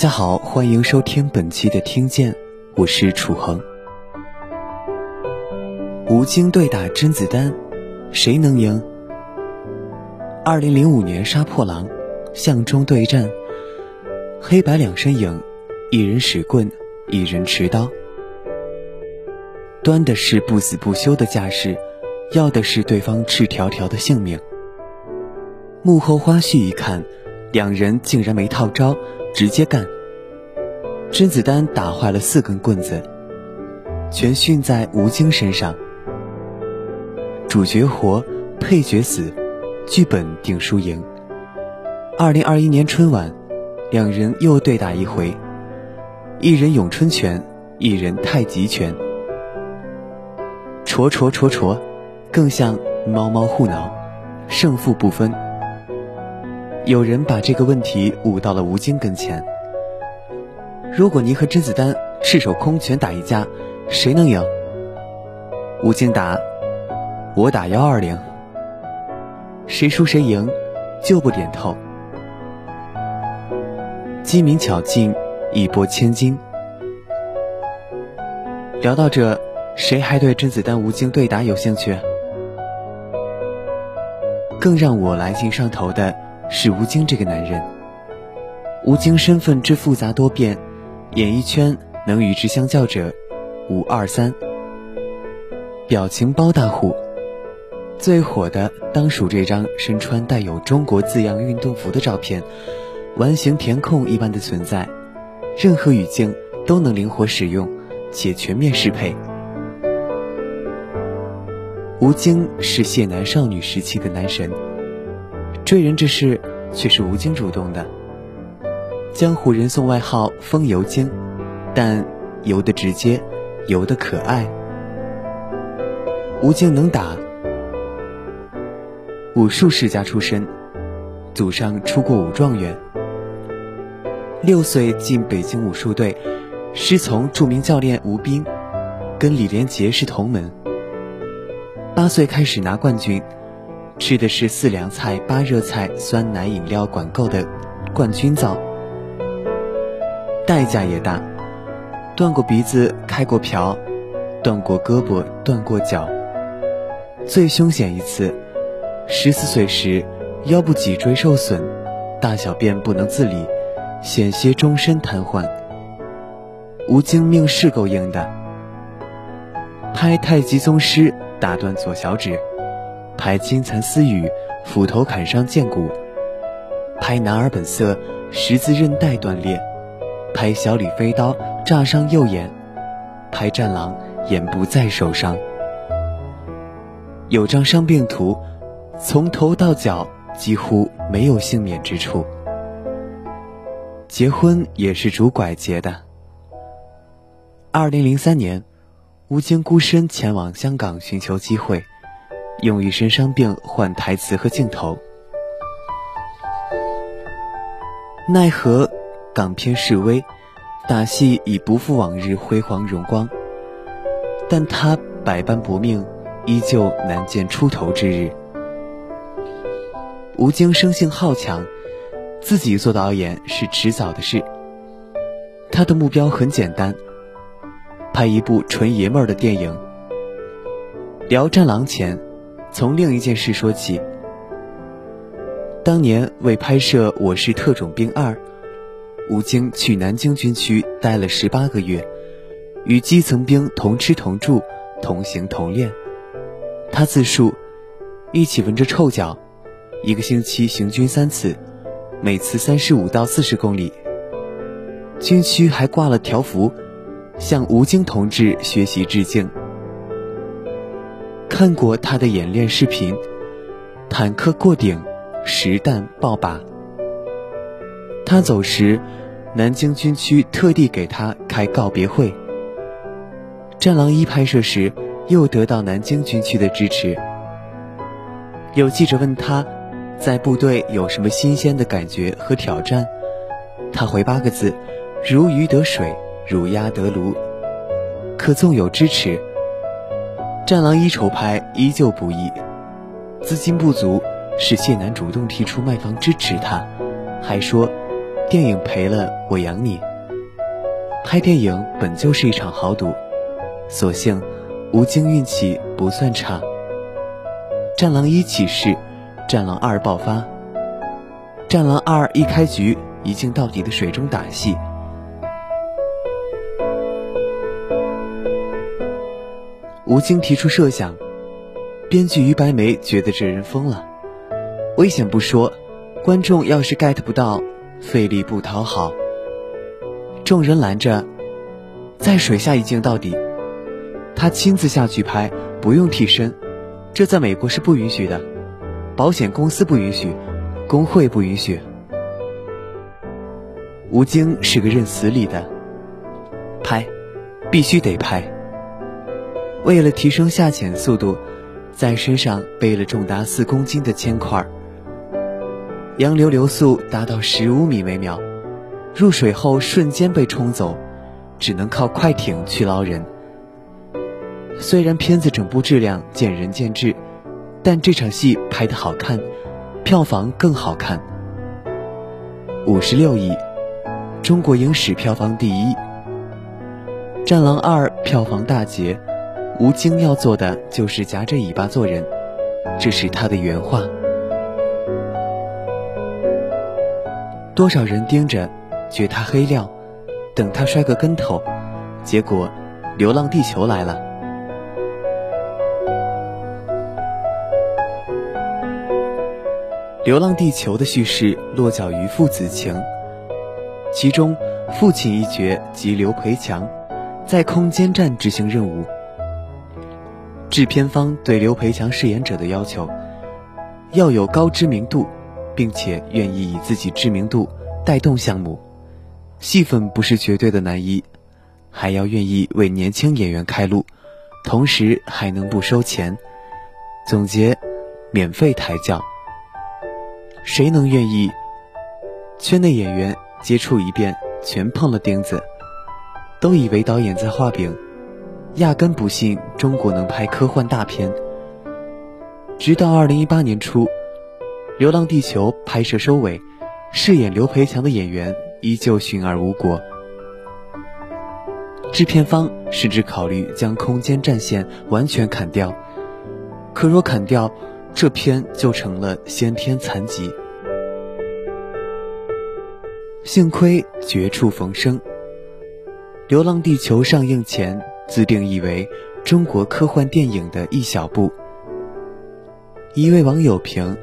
大家好，欢迎收听本期的听见，我是楚恒。吴京对打甄子丹，谁能赢？二零零五年杀破狼，巷中对战，黑白两身影，一人使棍，一人持刀，端的是不死不休的架势，要的是对方赤条条的性命。幕后花絮一看，两人竟然没套招，直接干。甄子丹打坏了四根棍子，全训在吴京身上。主角活，配角死，剧本定输赢。二零二一年春晚，两人又对打一回，一人咏春拳，一人太极拳，戳戳戳戳，更像猫猫互挠，胜负不分。有人把这个问题捂到了吴京跟前。如果您和甄子丹赤手空拳打一架，谁能赢？吴京答：“我打幺二零。”谁输谁赢，就不点透。机敏巧劲，一拨千金。聊到这，谁还对甄子丹、吴京对打有兴趣？更让我来劲上头的。是吴京这个男人，吴京身份之复杂多变，演艺圈能与之相较者，五二三。表情包大户，最火的当属这张身穿带有中国字样运动服的照片，完形填空一般的存在，任何语境都能灵活使用，且全面适配。吴京是谢楠少女时期的男神。追人这事却是吴京主动的，江湖人送外号“风油精”，但油的直接，油的可爱。吴京能打，武术世家出身，祖上出过武状元。六岁进北京武术队，师从著名教练吴斌，跟李连杰是同门。八岁开始拿冠军。吃的是四凉菜、八热菜、酸奶饮料管够的冠军灶，代价也大，断过鼻子、开过瓢，断过胳膊、断过脚。最凶险一次，十四岁时腰部脊椎受损，大小便不能自理，险些终身瘫痪。吴京命是够硬的，拍太极宗师打断左小指。拍金蚕丝雨，斧头砍伤剑骨；拍男儿本色，十字韧带断裂；拍小李飞刀，炸伤右眼；拍战狼，眼不再受伤。有张伤病图，从头到脚几乎没有幸免之处。结婚也是拄拐结的。二零零三年，吴京孤身前往香港寻求机会。用一身伤病换台词和镜头，奈何港片示威，打戏已不复往日辉煌荣光。但他百般搏命，依旧难见出头之日。吴京生性好强，自己做导演是迟早的事。他的目标很简单，拍一部纯爷们儿的电影。聊战狼前。从另一件事说起。当年为拍摄《我是特种兵二》，吴京去南京军区待了十八个月，与基层兵同吃同住、同行同练。他自述，一起闻着臭脚，一个星期行军三次，每次三十五到四十公里。军区还挂了条幅，向吴京同志学习致敬。看过他的演练视频，坦克过顶，实弹爆靶。他走时，南京军区特地给他开告别会。战狼一拍摄时，又得到南京军区的支持。有记者问他，在部队有什么新鲜的感觉和挑战？他回八个字：如鱼得水，如鸭得炉。可纵有支持。战狼一筹拍依旧不易，资金不足，是谢楠主动提出卖方支持他，还说电影赔了我养你。拍电影本就是一场豪赌，所幸吴京运气不算差。《战狼一》起势，《战狼二》爆发，《战狼二》一开局一镜到底的水中打戏。吴京提出设想，编剧于白眉觉得这人疯了。危险不说，观众要是 get 不到，费力不讨好。众人拦着，在水下一镜到底，他亲自下去拍，不用替身，这在美国是不允许的，保险公司不允许，工会不允许。吴京是个认死理的，拍，必须得拍。为了提升下潜速度，在身上背了重达四公斤的铅块，洋流流速达到十五米每秒，入水后瞬间被冲走，只能靠快艇去捞人。虽然片子整部质量见仁见智，但这场戏拍得好看，票房更好看，五十六亿，中国影史票房第一，《战狼二》票房大捷。吴京要做的就是夹着尾巴做人，这是他的原话。多少人盯着，觉他黑料，等他摔个跟头，结果《流浪地球》来了。《流浪地球》的叙事落脚于父子情，其中父亲一角即刘培强，在空间站执行任务。制片方对刘培强饰演者的要求，要有高知名度，并且愿意以自己知名度带动项目，戏份不是绝对的男一，还要愿意为年轻演员开路，同时还能不收钱。总结：免费抬轿。谁能愿意？圈内演员接触一遍，全碰了钉子，都以为导演在画饼。压根不信中国能拍科幻大片。直到二零一八年初，《流浪地球》拍摄收尾，饰演刘培强的演员依旧寻而无果。制片方甚至考虑将空间战线完全砍掉，可若砍掉，这片就成了先天残疾。幸亏绝处逢生，《流浪地球》上映前。自定义为中国科幻电影的一小步。一位网友评：“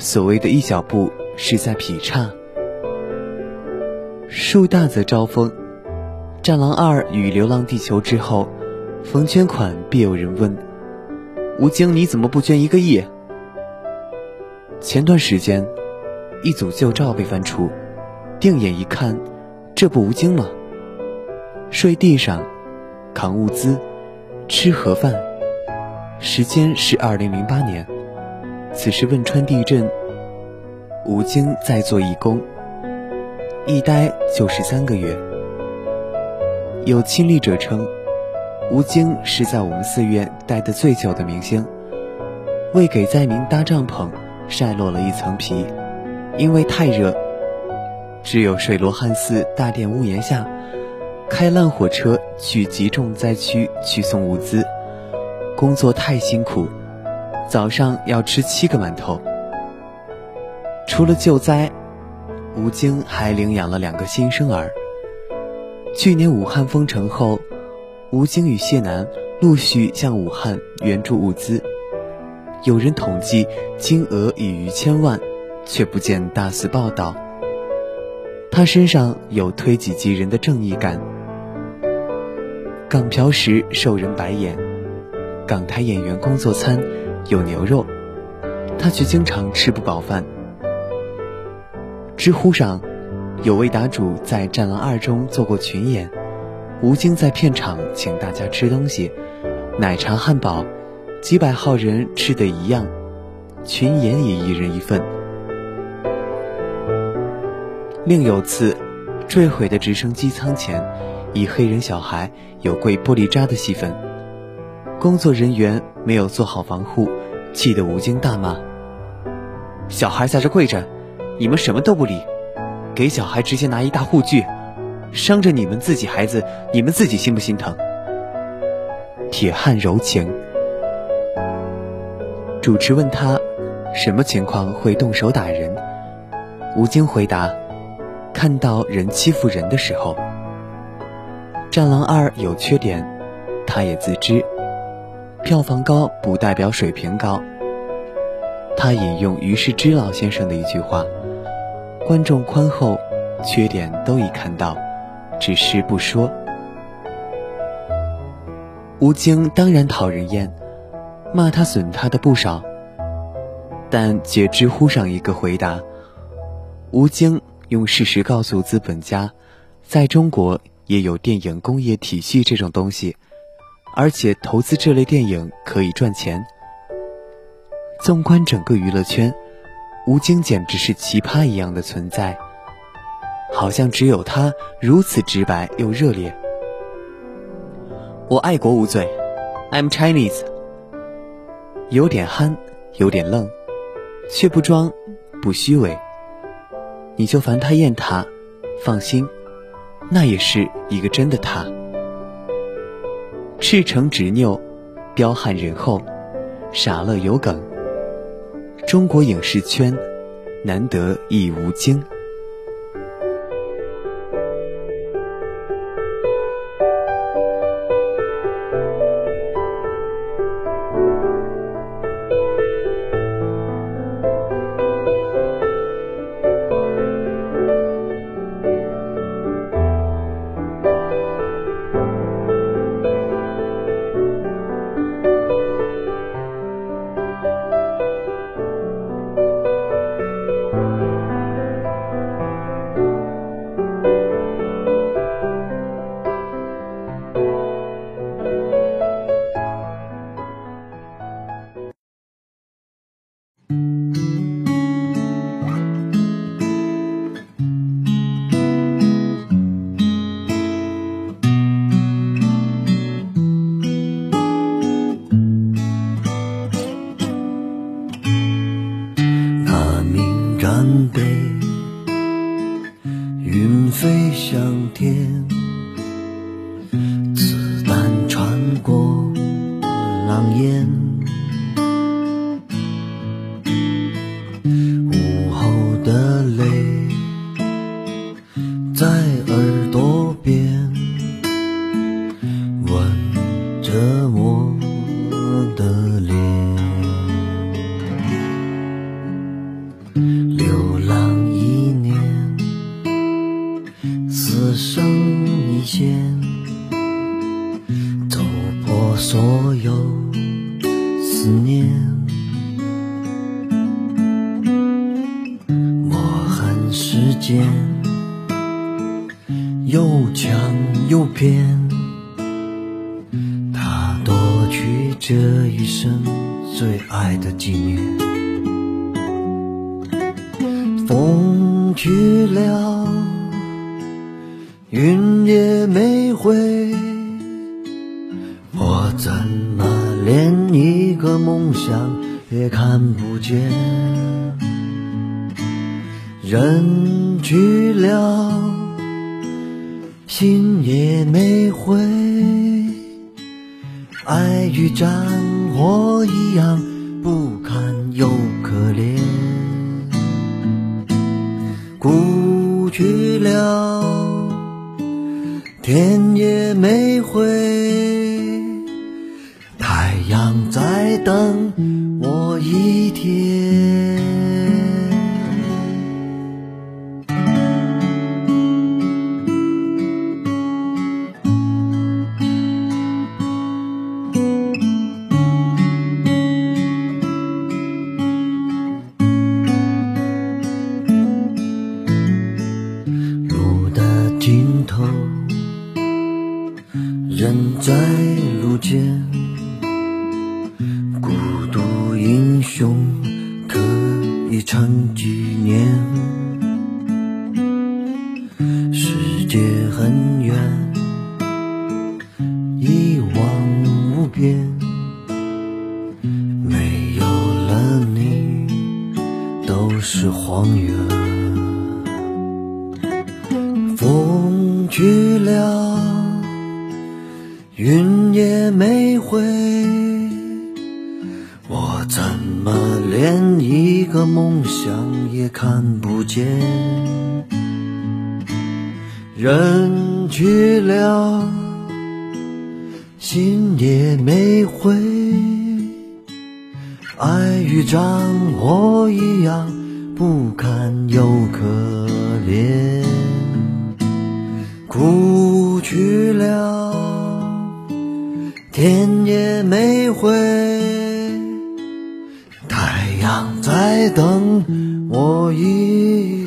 所谓的一小步，是在劈叉。”树大则招风，《战狼二》与《流浪地球》之后，逢捐款必有人问：“吴京你怎么不捐一个亿？”前段时间，一组旧照被翻出，定眼一看，这不吴京吗？睡地上。扛物资，吃盒饭，时间是二零零八年。此时汶川地震，吴京在做义工，一待就是三个月。有亲历者称，吴京是在我们寺院待的最久的明星。为给灾民搭帐篷，晒落了一层皮，因为太热，只有水罗汉寺大殿屋檐下。开烂火车去集中灾区去送物资，工作太辛苦，早上要吃七个馒头。除了救灾，吴京还领养了两个新生儿。去年武汉封城后，吴京与谢楠陆续向武汉援助物资，有人统计金额已逾千万，却不见大肆报道。他身上有推己及人的正义感。港漂时受人白眼，港台演员工作餐有牛肉，他却经常吃不饱饭。知乎上有位答主在《战狼二》中做过群演，吴京在片场请大家吃东西，奶茶汉堡，几百号人吃的一样，群演也一人一份。另有次，坠毁的直升机舱前。一黑人小孩有跪玻璃渣的戏份，工作人员没有做好防护，气得吴京大骂：“小孩在这跪着，你们什么都不理，给小孩直接拿一大护具，伤着你们自己孩子，你们自己心不心疼？铁汉柔情。主持问他，什么情况会动手打人？吴京回答：看到人欺负人的时候。战狼二有缺点，他也自知。票房高不代表水平高。他引用于世之老先生的一句话：“观众宽厚，缺点都已看到，只是不说。”吴京当然讨人厌，骂他损他的不少。但解知乎上一个回答：吴京用事实告诉资本家，在中国也有电影工业体系这种东西。而且投资这类电影可以赚钱。纵观整个娱乐圈，吴京简直是奇葩一样的存在，好像只有他如此直白又热烈。我爱国无罪，I'm Chinese。有点憨，有点愣，却不装，不虚伪。你就烦他厌他，放心，那也是一个真的他。赤诚执拗，彪悍仁厚，傻乐有梗。中国影视圈难得一吴京。又去这一生最爱的纪念。风去了，云也没回，我怎么连一个梦想也看不见？人去了。心也没回，爱与战火一样不堪又可怜。故去了，天也没回，太阳在等我一天。人在路间孤独英雄可以撑几年世界很远一望无边没有了你都是荒原。风去了云也没回，我怎么连一个梦想也看不见？人去了，心也没回，爱与战火一样不堪又可怜。哭去了，天也没回，太阳在等我一